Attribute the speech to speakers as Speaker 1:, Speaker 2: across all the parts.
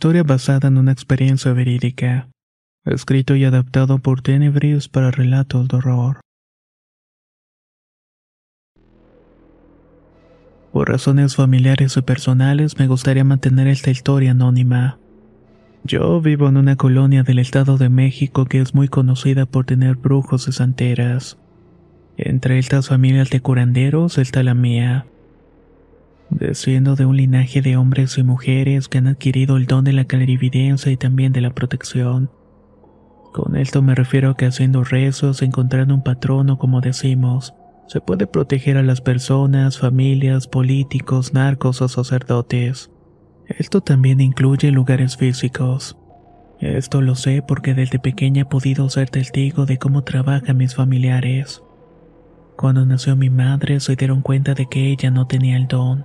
Speaker 1: Historia basada en una experiencia verídica. Escrito y adaptado por Tenebris para relatos de horror. Por razones familiares y personales me gustaría mantener esta historia anónima. Yo vivo en una colonia del Estado de México que es muy conocida por tener brujos y santeras. Entre estas familias de curanderos está la mía. Desciendo de un linaje de hombres y mujeres que han adquirido el don de la clarividencia y también de la protección. Con esto me refiero a que haciendo rezos, encontrando un patrono como decimos, se puede proteger a las personas, familias, políticos, narcos o sacerdotes. Esto también incluye lugares físicos. Esto lo sé porque desde pequeña he podido ser testigo de cómo trabajan mis familiares. Cuando nació mi madre se dieron cuenta de que ella no tenía el don.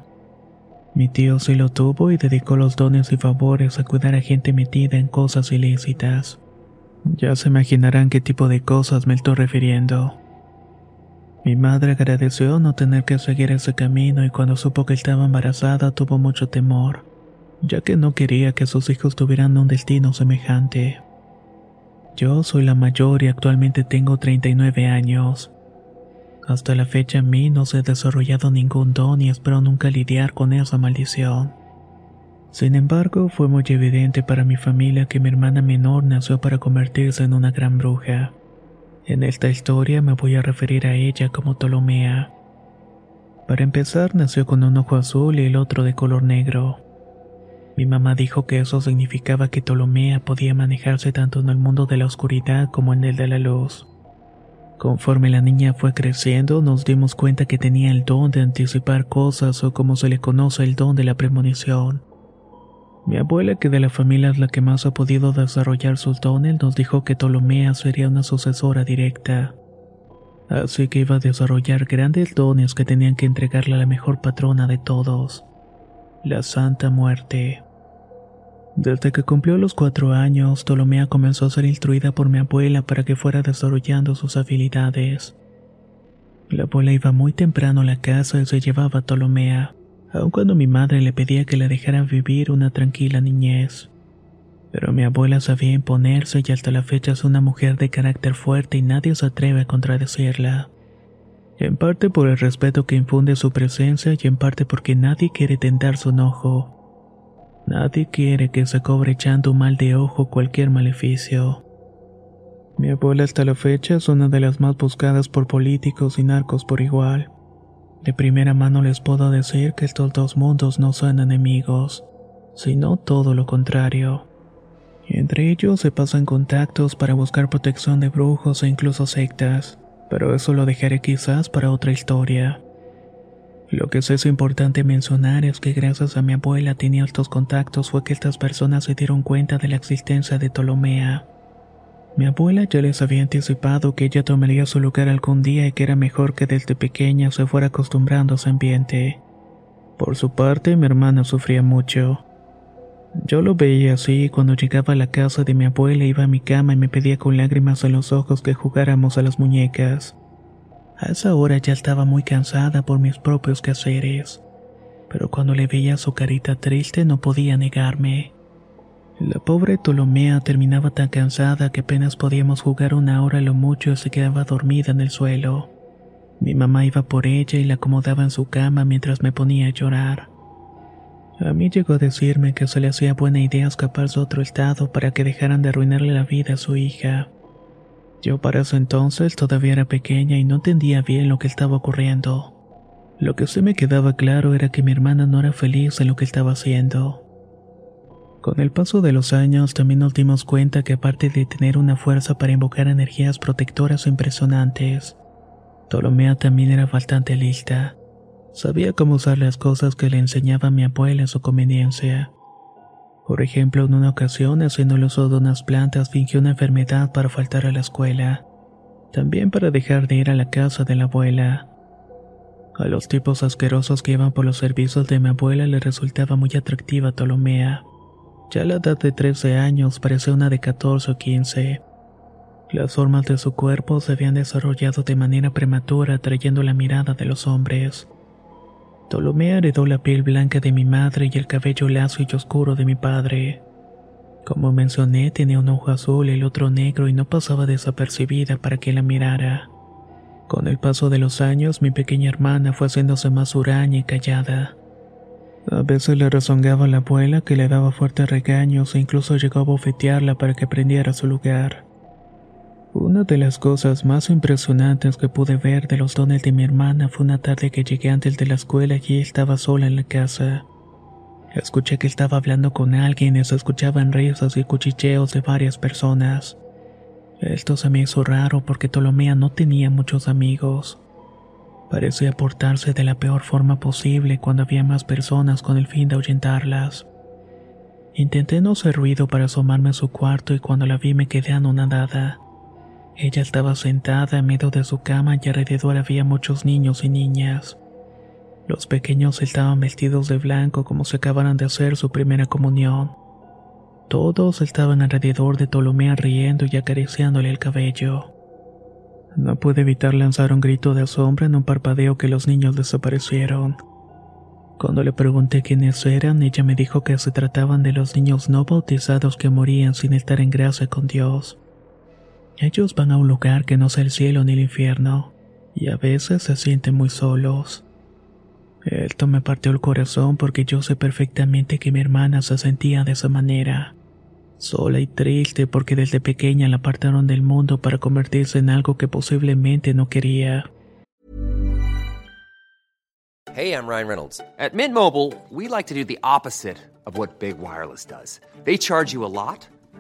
Speaker 1: Mi tío sí lo tuvo y dedicó los dones y favores a cuidar a gente metida en cosas ilícitas. Ya se imaginarán qué tipo de cosas me estoy refiriendo. Mi madre agradeció no tener que seguir ese camino y cuando supo que estaba embarazada tuvo mucho temor, ya que no quería que sus hijos tuvieran un destino semejante. Yo soy la mayor y actualmente tengo 39 años. Hasta la fecha en mí no se ha desarrollado ningún don y espero nunca lidiar con esa maldición. Sin embargo, fue muy evidente para mi familia que mi hermana menor nació para convertirse en una gran bruja. En esta historia me voy a referir a ella como Ptolomea. Para empezar, nació con un ojo azul y el otro de color negro. Mi mamá dijo que eso significaba que Ptolomea podía manejarse tanto en el mundo de la oscuridad como en el de la luz. Conforme la niña fue creciendo, nos dimos cuenta que tenía el don de anticipar cosas o como se le conoce el don de la premonición. Mi abuela, que de la familia es la que más ha podido desarrollar sus dones, nos dijo que Ptolomea sería una sucesora directa. Así que iba a desarrollar grandes dones que tenían que entregarle a la mejor patrona de todos, la Santa Muerte. Desde que cumplió los cuatro años, Ptolomea comenzó a ser instruida por mi abuela para que fuera desarrollando sus habilidades. La abuela iba muy temprano a la casa y se llevaba a Ptolomea, aun cuando mi madre le pedía que la dejara vivir una tranquila niñez. Pero mi abuela sabía imponerse y hasta la fecha es una mujer de carácter fuerte y nadie se atreve a contradecirla. En parte por el respeto que infunde su presencia y en parte porque nadie quiere tentar su enojo. Nadie quiere que se cobre echando mal de ojo cualquier maleficio. Mi abuela hasta la fecha es una de las más buscadas por políticos y narcos por igual. De primera mano les puedo decir que estos dos mundos no son enemigos, sino todo lo contrario. Entre ellos se pasan contactos para buscar protección de brujos e incluso sectas, pero eso lo dejaré quizás para otra historia. Lo que sí es importante mencionar es que gracias a mi abuela tenía estos contactos fue que estas personas se dieron cuenta de la existencia de Ptolomea. Mi abuela ya les había anticipado que ella tomaría su lugar algún día y que era mejor que desde pequeña se fuera acostumbrando a su ambiente. Por su parte, mi hermana sufría mucho. Yo lo veía así y cuando llegaba a la casa de mi abuela iba a mi cama y me pedía con lágrimas en los ojos que jugáramos a las muñecas. A esa hora ya estaba muy cansada por mis propios quehaceres, pero cuando le veía su carita triste no podía negarme. La pobre Ptolomea terminaba tan cansada que apenas podíamos jugar una hora lo mucho y se quedaba dormida en el suelo. Mi mamá iba por ella y la acomodaba en su cama mientras me ponía a llorar. A mí llegó a decirme que se le hacía buena idea escaparse a otro estado para que dejaran de arruinarle la vida a su hija. Yo para ese entonces todavía era pequeña y no entendía bien lo que estaba ocurriendo. Lo que sí me quedaba claro era que mi hermana no era feliz en lo que estaba haciendo. Con el paso de los años también nos dimos cuenta que aparte de tener una fuerza para invocar energías protectoras o impresionantes, Ptolomea también era bastante lista. Sabía cómo usar las cosas que le enseñaba mi abuela a su conveniencia. Por ejemplo, en una ocasión, haciendo el uso de unas plantas, fingió una enfermedad para faltar a la escuela. También para dejar de ir a la casa de la abuela. A los tipos asquerosos que iban por los servicios de mi abuela le resultaba muy atractiva Ptolomea. Ya a la edad de 13 años parecía una de 14 o 15. Las formas de su cuerpo se habían desarrollado de manera prematura atrayendo la mirada de los hombres. Ptolomea heredó la piel blanca de mi madre y el cabello lacio y oscuro de mi padre. Como mencioné, tenía un ojo azul y el otro negro y no pasaba desapercibida para que la mirara. Con el paso de los años, mi pequeña hermana fue haciéndose más huraña y callada. A veces le rezongaba la abuela que le daba fuertes regaños e incluso llegó a bofetearla para que prendiera su lugar. Una de las cosas más impresionantes que pude ver de los dones de mi hermana fue una tarde que llegué antes de la escuela y estaba sola en la casa. Escuché que estaba hablando con alguien y se escuchaban risas y cuchicheos de varias personas. Esto se me hizo raro porque Ptolomea no tenía muchos amigos. Parecía portarse de la peor forma posible cuando había más personas con el fin de ahuyentarlas. Intenté no hacer ruido para asomarme a su cuarto y cuando la vi me quedé anonadada. Ella estaba sentada en medio de su cama y alrededor había muchos niños y niñas. Los pequeños estaban vestidos de blanco como si acabaran de hacer su primera comunión. Todos estaban alrededor de Ptolomea riendo y acariciándole el cabello. No pude evitar lanzar un grito de asombro en un parpadeo que los niños desaparecieron. Cuando le pregunté quiénes eran, ella me dijo que se trataban de los niños no bautizados que morían sin estar en gracia con Dios. Ellos van a un lugar que no es el cielo ni el infierno, y a veces se sienten muy solos. Esto me partió el corazón porque yo sé perfectamente que mi hermana se sentía de esa manera. Sola y triste porque desde pequeña la apartaron del mundo para convertirse en algo que posiblemente no quería.
Speaker 2: Hey, I'm Ryan Reynolds. At Mint Mobile, we like to do the opposite of what Big Wireless does. They charge you a lot,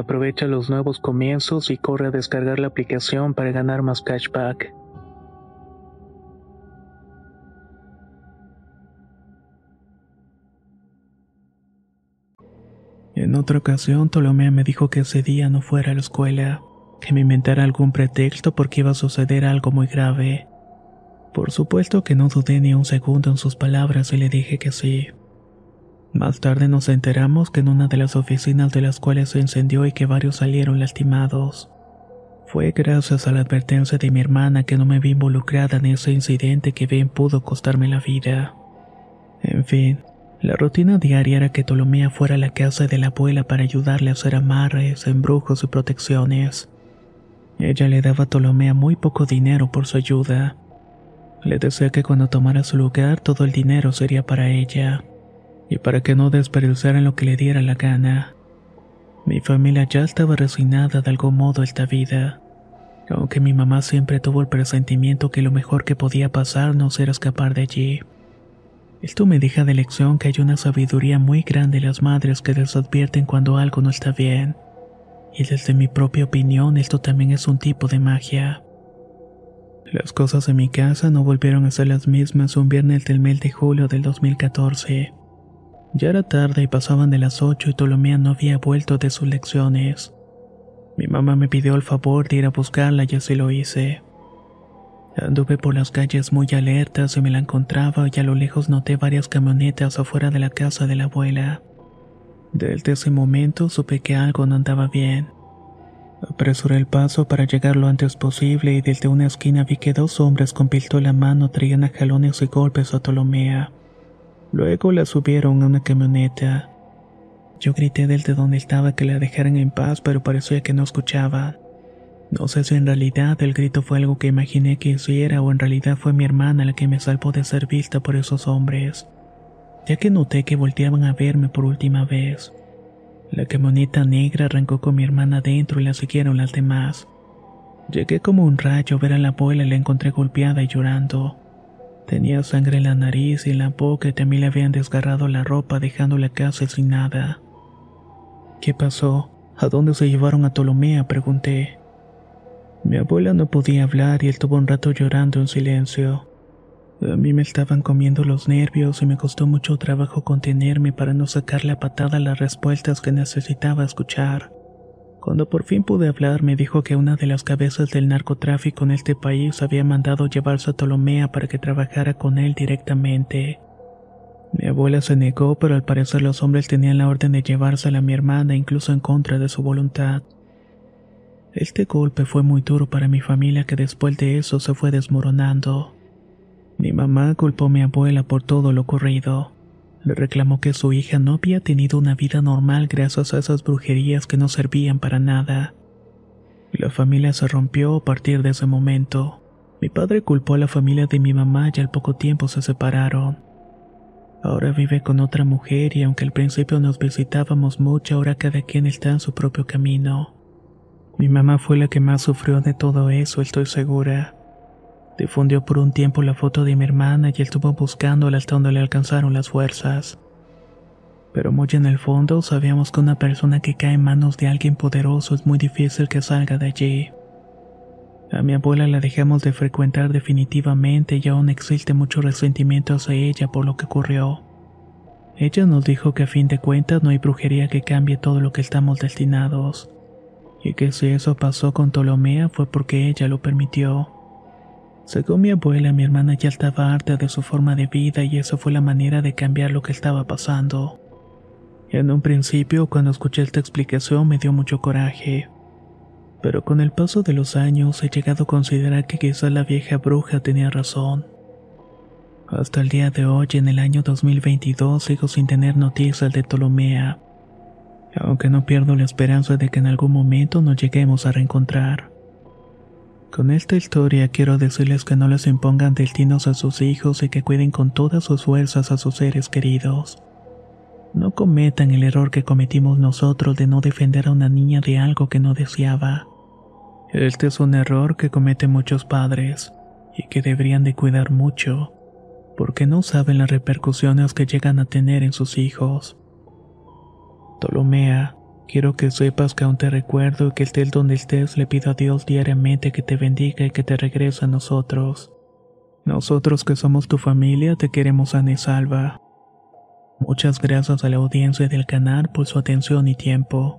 Speaker 1: Aprovecha los nuevos comienzos y corre a descargar la aplicación para ganar más cashback. En otra ocasión, Ptolomea me dijo que ese día no fuera a la escuela, que me inventara algún pretexto porque iba a suceder algo muy grave. Por supuesto que no dudé ni un segundo en sus palabras y le dije que sí. Más tarde nos enteramos que en una de las oficinas de las cuales se incendió y que varios salieron lastimados. Fue gracias a la advertencia de mi hermana que no me vi involucrada en ese incidente que bien pudo costarme la vida. En fin, la rutina diaria era que Ptolomea fuera a la casa de la abuela para ayudarle a hacer amarres, embrujos y protecciones. Ella le daba a Ptolomea muy poco dinero por su ayuda. Le decía que cuando tomara su lugar todo el dinero sería para ella y para que no desperdiciaran lo que le diera la gana. Mi familia ya estaba resignada de algún modo a esta vida, aunque mi mamá siempre tuvo el presentimiento que lo mejor que podía pasarnos era escapar de allí. Esto me deja de lección que hay una sabiduría muy grande en las madres que les advierten cuando algo no está bien. Y desde mi propia opinión esto también es un tipo de magia. Las cosas en mi casa no volvieron a ser las mismas un viernes del mes de julio del 2014. Ya era tarde y pasaban de las ocho y Ptolomea no había vuelto de sus lecciones. Mi mamá me pidió el favor de ir a buscarla y así lo hice. Anduve por las calles muy alertas y me la encontraba y a lo lejos noté varias camionetas afuera de la casa de la abuela. Desde ese momento supe que algo no andaba bien. Apresuré el paso para llegar lo antes posible y desde una esquina vi que dos hombres con pistola en mano traían a jalones y golpes a Ptolomea. Luego la subieron a una camioneta. Yo grité desde donde estaba que la dejaran en paz, pero parecía que no escuchaba. No sé si en realidad el grito fue algo que imaginé que hiciera o en realidad fue mi hermana la que me salvó de ser vista por esos hombres, ya que noté que volteaban a verme por última vez. La camioneta negra arrancó con mi hermana dentro y la siguieron las demás. Llegué como un rayo a ver a la abuela y la encontré golpeada y llorando. Tenía sangre en la nariz y en la boca y también le habían desgarrado la ropa dejando la casa sin nada. ¿Qué pasó? ¿A dónde se llevaron a Ptolomea? pregunté. Mi abuela no podía hablar y él tuvo un rato llorando en silencio. A mí me estaban comiendo los nervios y me costó mucho trabajo contenerme para no sacarle a patada las respuestas que necesitaba escuchar. Cuando por fin pude hablar, me dijo que una de las cabezas del narcotráfico en este país había mandado llevarse a Ptolomea para que trabajara con él directamente. Mi abuela se negó, pero al parecer los hombres tenían la orden de llevársela a mi hermana incluso en contra de su voluntad. Este golpe fue muy duro para mi familia que después de eso se fue desmoronando. Mi mamá culpó a mi abuela por todo lo ocurrido. Le reclamó que su hija no había tenido una vida normal gracias a esas brujerías que no servían para nada. La familia se rompió a partir de ese momento. Mi padre culpó a la familia de mi mamá y al poco tiempo se separaron. Ahora vive con otra mujer y aunque al principio nos visitábamos mucho, ahora cada quien está en su propio camino. Mi mamá fue la que más sufrió de todo eso, estoy segura. Difundió por un tiempo la foto de mi hermana y estuvo buscándola hasta donde le alcanzaron las fuerzas. Pero muy en el fondo sabíamos que una persona que cae en manos de alguien poderoso es muy difícil que salga de allí. A mi abuela la dejamos de frecuentar definitivamente y aún existe mucho resentimiento hacia ella por lo que ocurrió. Ella nos dijo que a fin de cuentas no hay brujería que cambie todo lo que estamos destinados, y que si eso pasó con Ptolomea fue porque ella lo permitió. Según mi abuela, mi hermana ya estaba harta de su forma de vida y eso fue la manera de cambiar lo que estaba pasando. En un principio, cuando escuché esta explicación, me dio mucho coraje. Pero con el paso de los años he llegado a considerar que quizá la vieja bruja tenía razón. Hasta el día de hoy, en el año 2022, sigo sin tener noticias de Ptolomea, aunque no pierdo la esperanza de que en algún momento nos lleguemos a reencontrar. Con esta historia quiero decirles que no les impongan destinos a sus hijos y que cuiden con todas sus fuerzas a sus seres queridos. No cometan el error que cometimos nosotros de no defender a una niña de algo que no deseaba. Este es un error que cometen muchos padres y que deberían de cuidar mucho, porque no saben las repercusiones que llegan a tener en sus hijos. Tolomea, quiero que sepas que aún te recuerdo y que estés donde estés le pido a Dios diariamente que te bendiga y que te regrese a nosotros. Nosotros que somos tu familia te queremos sana y salva. Muchas gracias a la audiencia del canal por su atención y tiempo.